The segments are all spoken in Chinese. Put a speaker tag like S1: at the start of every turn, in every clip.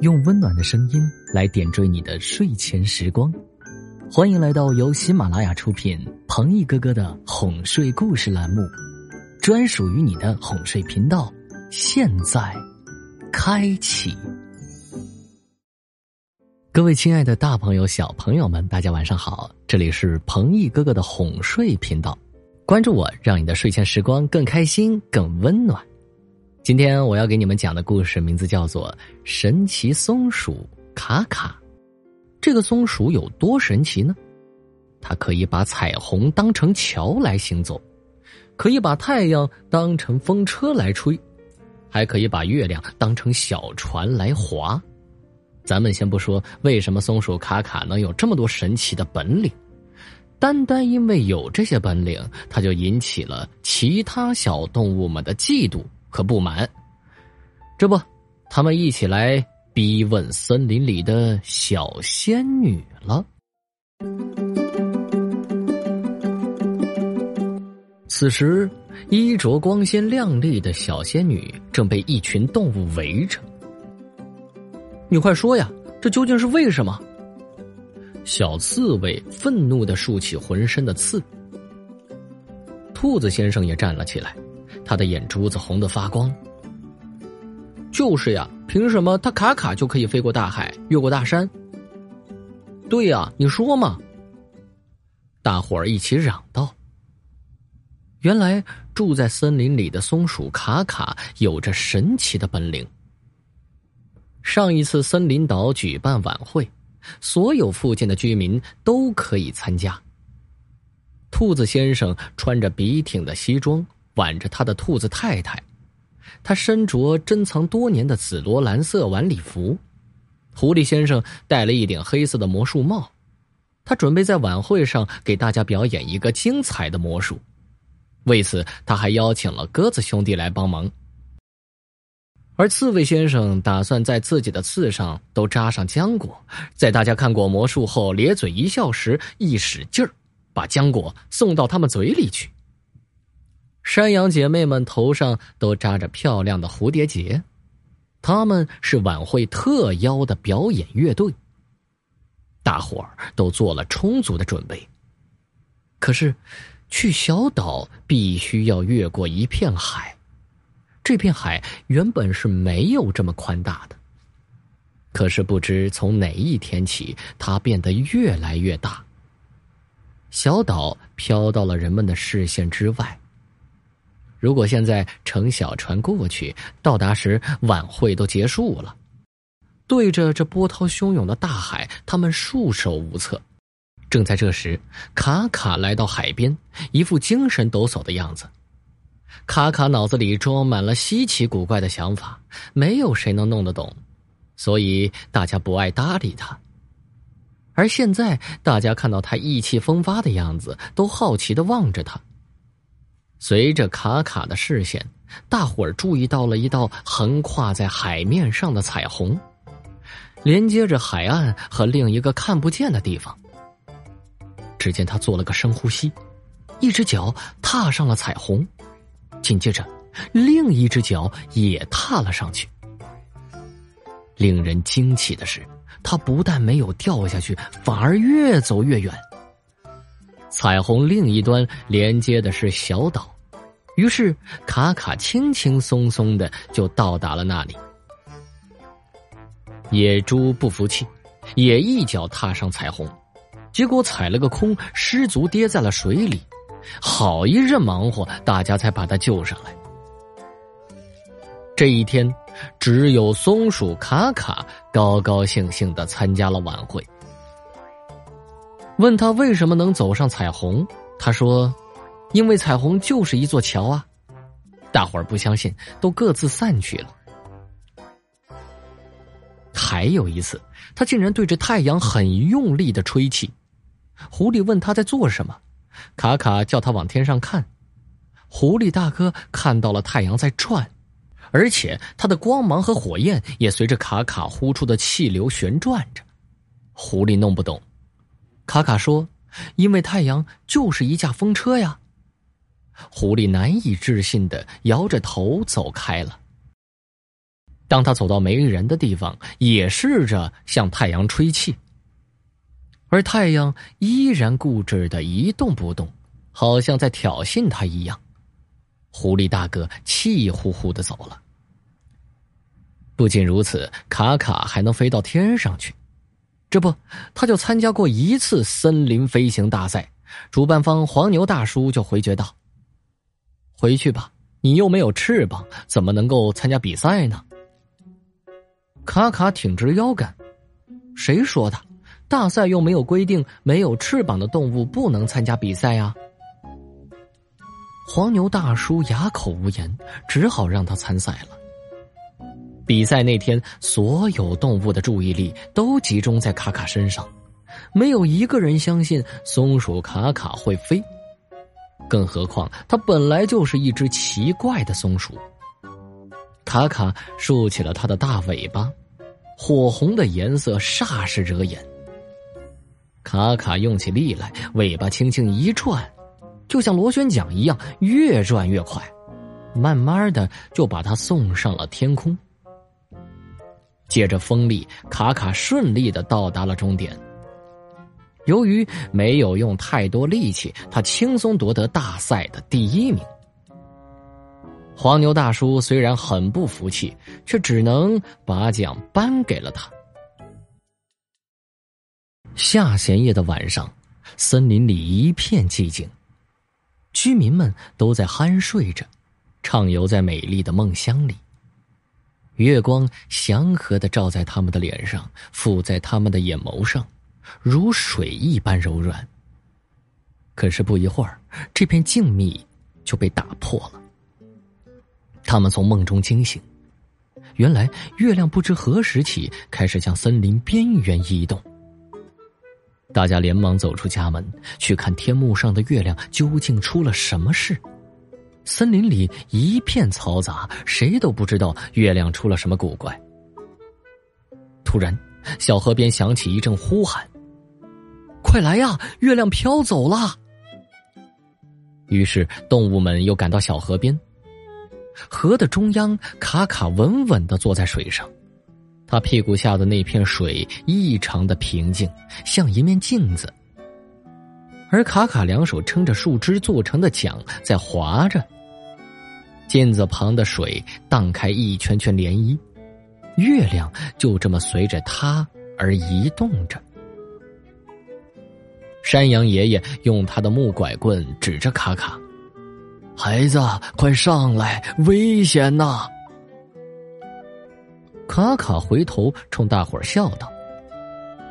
S1: 用温暖的声音来点缀你的睡前时光。欢迎来到由喜马拉雅出品、彭毅哥哥的哄睡故事栏目，专属于你的哄睡频道。现在开启。各位亲爱的大朋友、小朋友们，大家晚上好！这里是彭毅哥哥的哄睡频道，关注我，让你的睡前时光更开心、更温暖。今天我要给你们讲的故事名字叫做《神奇松鼠卡卡》。这个松鼠有多神奇呢？它可以把彩虹当成桥来行走，可以把太阳当成风车来吹，还可以把月亮当成小船来划。咱们先不说为什么松鼠卡卡能有这么多神奇的本领，单单因为有这些本领，它就引起了其他小动物们的嫉妒。可不满，这不，他们一起来逼问森林里的小仙女了。此时，衣着光鲜亮丽的小仙女正被一群动物围着。你快说呀，这究竟是为什么？小刺猬愤怒的竖起浑身的刺。兔子先生也站了起来。他的眼珠子红得发光。就是呀，凭什么他卡卡就可以飞过大海，越过大山？对呀，你说嘛！大伙儿一起嚷道：“原来住在森林里的松鼠卡卡有着神奇的本领。上一次森林岛举办晚会，所有附近的居民都可以参加。兔子先生穿着笔挺的西装。”挽着他的兔子太太，他身着珍藏多年的紫罗兰色晚礼服。狐狸先生戴了一顶黑色的魔术帽，他准备在晚会上给大家表演一个精彩的魔术。为此，他还邀请了鸽子兄弟来帮忙。而刺猬先生打算在自己的刺上都扎上浆果，在大家看过魔术后咧嘴一笑时，一使劲儿，把浆果送到他们嘴里去。山羊姐妹们头上都扎着漂亮的蝴蝶结，他们是晚会特邀的表演乐队。大伙儿都做了充足的准备。可是，去小岛必须要越过一片海，这片海原本是没有这么宽大的。可是不知从哪一天起，它变得越来越大。小岛飘到了人们的视线之外。如果现在乘小船过去，到达时晚会都结束了。对着这波涛汹涌的大海，他们束手无策。正在这时，卡卡来到海边，一副精神抖擞的样子。卡卡脑子里装满了稀奇古怪的想法，没有谁能弄得懂，所以大家不爱搭理他。而现在，大家看到他意气风发的样子，都好奇的望着他。随着卡卡的视线，大伙儿注意到了一道横跨在海面上的彩虹，连接着海岸和另一个看不见的地方。只见他做了个深呼吸，一只脚踏上了彩虹，紧接着，另一只脚也踏了上去。令人惊奇的是，他不但没有掉下去，反而越走越远。彩虹另一端连接的是小岛。于是，卡卡轻轻松松的就到达了那里。野猪不服气，也一脚踏上彩虹，结果踩了个空，失足跌在了水里。好一阵忙活，大家才把他救上来。这一天，只有松鼠卡卡高高兴兴的参加了晚会。问他为什么能走上彩虹，他说。因为彩虹就是一座桥啊！大伙儿不相信，都各自散去了。还有一次，他竟然对着太阳很用力的吹气。狐狸问他在做什么，卡卡叫他往天上看。狐狸大哥看到了太阳在转，而且它的光芒和火焰也随着卡卡呼出的气流旋转着。狐狸弄不懂，卡卡说：“因为太阳就是一架风车呀。”狐狸难以置信的摇着头走开了。当他走到没人的地方，也试着向太阳吹气，而太阳依然固执的一动不动，好像在挑衅他一样。狐狸大哥气呼呼的走了。不仅如此，卡卡还能飞到天上去。这不，他就参加过一次森林飞行大赛。主办方黄牛大叔就回绝道：“回去吧，你又没有翅膀，怎么能够参加比赛呢？”卡卡挺直腰杆：“谁说的？大赛又没有规定没有翅膀的动物不能参加比赛呀。”黄牛大叔哑口无言，只好让他参赛了。比赛那天，所有动物的注意力都集中在卡卡身上，没有一个人相信松鼠卡卡会飞，更何况它本来就是一只奇怪的松鼠。卡卡竖起了它的大尾巴，火红的颜色煞是惹眼。卡卡用起力来，尾巴轻轻一转。就像螺旋桨一样，越转越快，慢慢的就把它送上了天空。借着风力，卡卡顺利的到达了终点。由于没有用太多力气，他轻松夺得大赛的第一名。黄牛大叔虽然很不服气，却只能把奖颁给了他。下弦夜的晚上，森林里一片寂静。居民们都在酣睡着，畅游在美丽的梦乡里。月光祥和的照在他们的脸上，附在他们的眼眸上，如水一般柔软。可是不一会儿，这片静谧就被打破了。他们从梦中惊醒，原来月亮不知何时起开始向森林边缘移动。大家连忙走出家门，去看天幕上的月亮究竟出了什么事。森林里一片嘈杂，谁都不知道月亮出了什么古怪。突然，小河边响起一阵呼喊：“快来呀，月亮飘走了！”于是，动物们又赶到小河边。河的中央，卡卡稳稳的坐在水上。他屁股下的那片水异常的平静，像一面镜子。而卡卡两手撑着树枝做成的桨在划着，镜子旁的水荡开一圈圈涟漪，月亮就这么随着它而移动着。山羊爷爷用他的木拐棍指着卡卡：“孩子，快上来，危险呐！”卡卡回头冲大伙儿笑道：“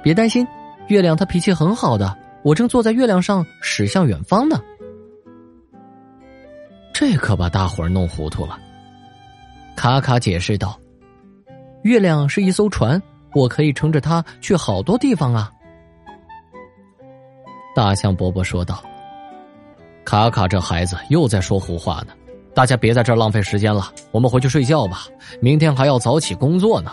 S1: 别担心，月亮他脾气很好的。我正坐在月亮上驶向远方呢。”这可把大伙儿弄糊涂了。卡卡解释道：“月亮是一艘船，我可以乘着它去好多地方啊。”大象伯伯说道：“卡卡这孩子又在说胡话呢。”大家别在这儿浪费时间了，我们回去睡觉吧。明天还要早起工作呢。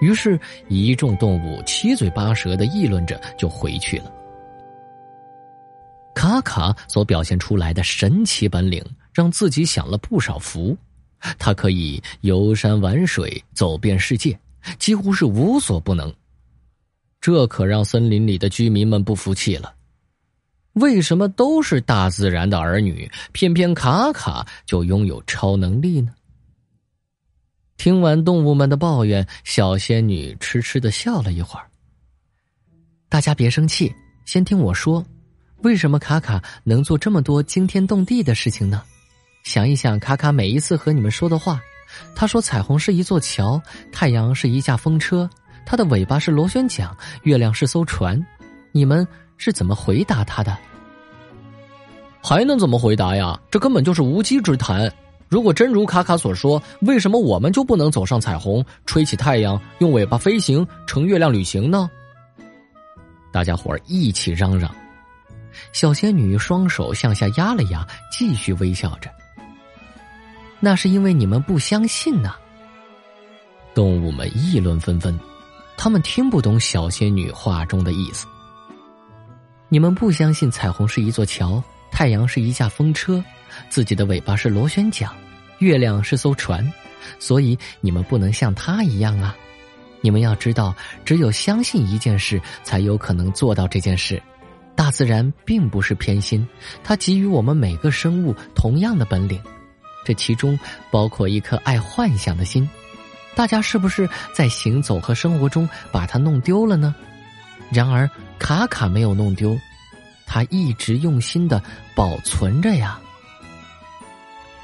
S1: 于是，一众动物七嘴八舌的议论着，就回去了。卡卡所表现出来的神奇本领，让自己享了不少福。他可以游山玩水，走遍世界，几乎是无所不能。这可让森林里的居民们不服气了。为什么都是大自然的儿女，偏偏卡卡就拥有超能力呢？听完动物们的抱怨，小仙女痴痴的笑了一会儿。大家别生气，先听我说，为什么卡卡能做这么多惊天动地的事情呢？想一想，卡卡每一次和你们说的话，他说彩虹是一座桥，太阳是一架风车，它的尾巴是螺旋桨，月亮是艘船，你们是怎么回答他的？还能怎么回答呀？这根本就是无稽之谈。如果真如卡卡所说，为什么我们就不能走上彩虹，吹起太阳，用尾巴飞行，乘月亮旅行呢？大家伙儿一起嚷嚷。小仙女双手向下压了压，继续微笑着。那是因为你们不相信呢。动物们议论纷纷，他们听不懂小仙女话中的意思。你们不相信彩虹是一座桥。太阳是一架风车，自己的尾巴是螺旋桨，月亮是艘船，所以你们不能像他一样啊！你们要知道，只有相信一件事，才有可能做到这件事。大自然并不是偏心，它给予我们每个生物同样的本领，这其中包括一颗爱幻想的心。大家是不是在行走和生活中把它弄丢了呢？然而卡卡没有弄丢，他一直用心的保存着呀。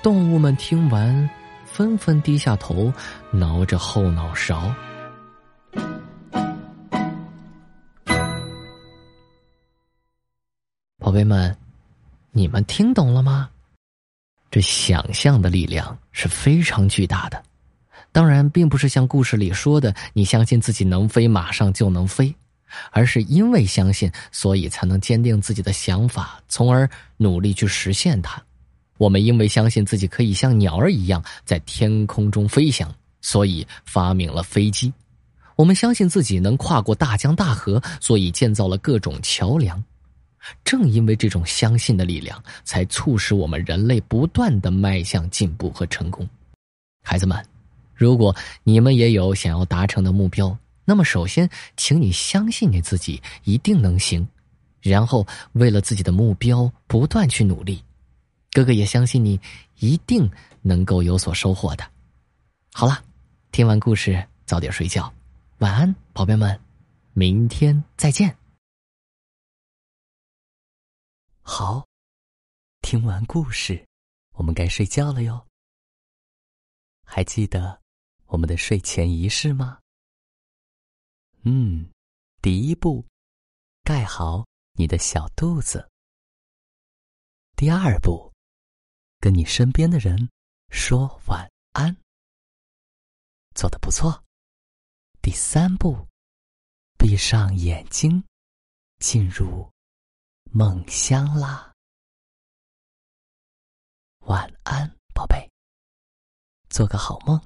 S1: 动物们听完。纷纷低下头，挠着后脑勺。宝贝们，你们听懂了吗？这想象的力量是非常巨大的。当然，并不是像故事里说的，你相信自己能飞，马上就能飞，而是因为相信，所以才能坚定自己的想法，从而努力去实现它。我们因为相信自己可以像鸟儿一样在天空中飞翔，所以发明了飞机；我们相信自己能跨过大江大河，所以建造了各种桥梁。正因为这种相信的力量，才促使我们人类不断的迈向进步和成功。孩子们，如果你们也有想要达成的目标，那么首先，请你相信你自己一定能行，然后为了自己的目标不断去努力。哥哥也相信你一定能够有所收获的。好了，听完故事早点睡觉，晚安，宝贝们，明天再见。
S2: 好，听完故事，我们该睡觉了哟。还记得我们的睡前仪式吗？嗯，第一步，盖好你的小肚子。第二步。跟你身边的人说晚安，做的不错。第三步，闭上眼睛，进入梦乡啦。晚安，宝贝，做个好梦。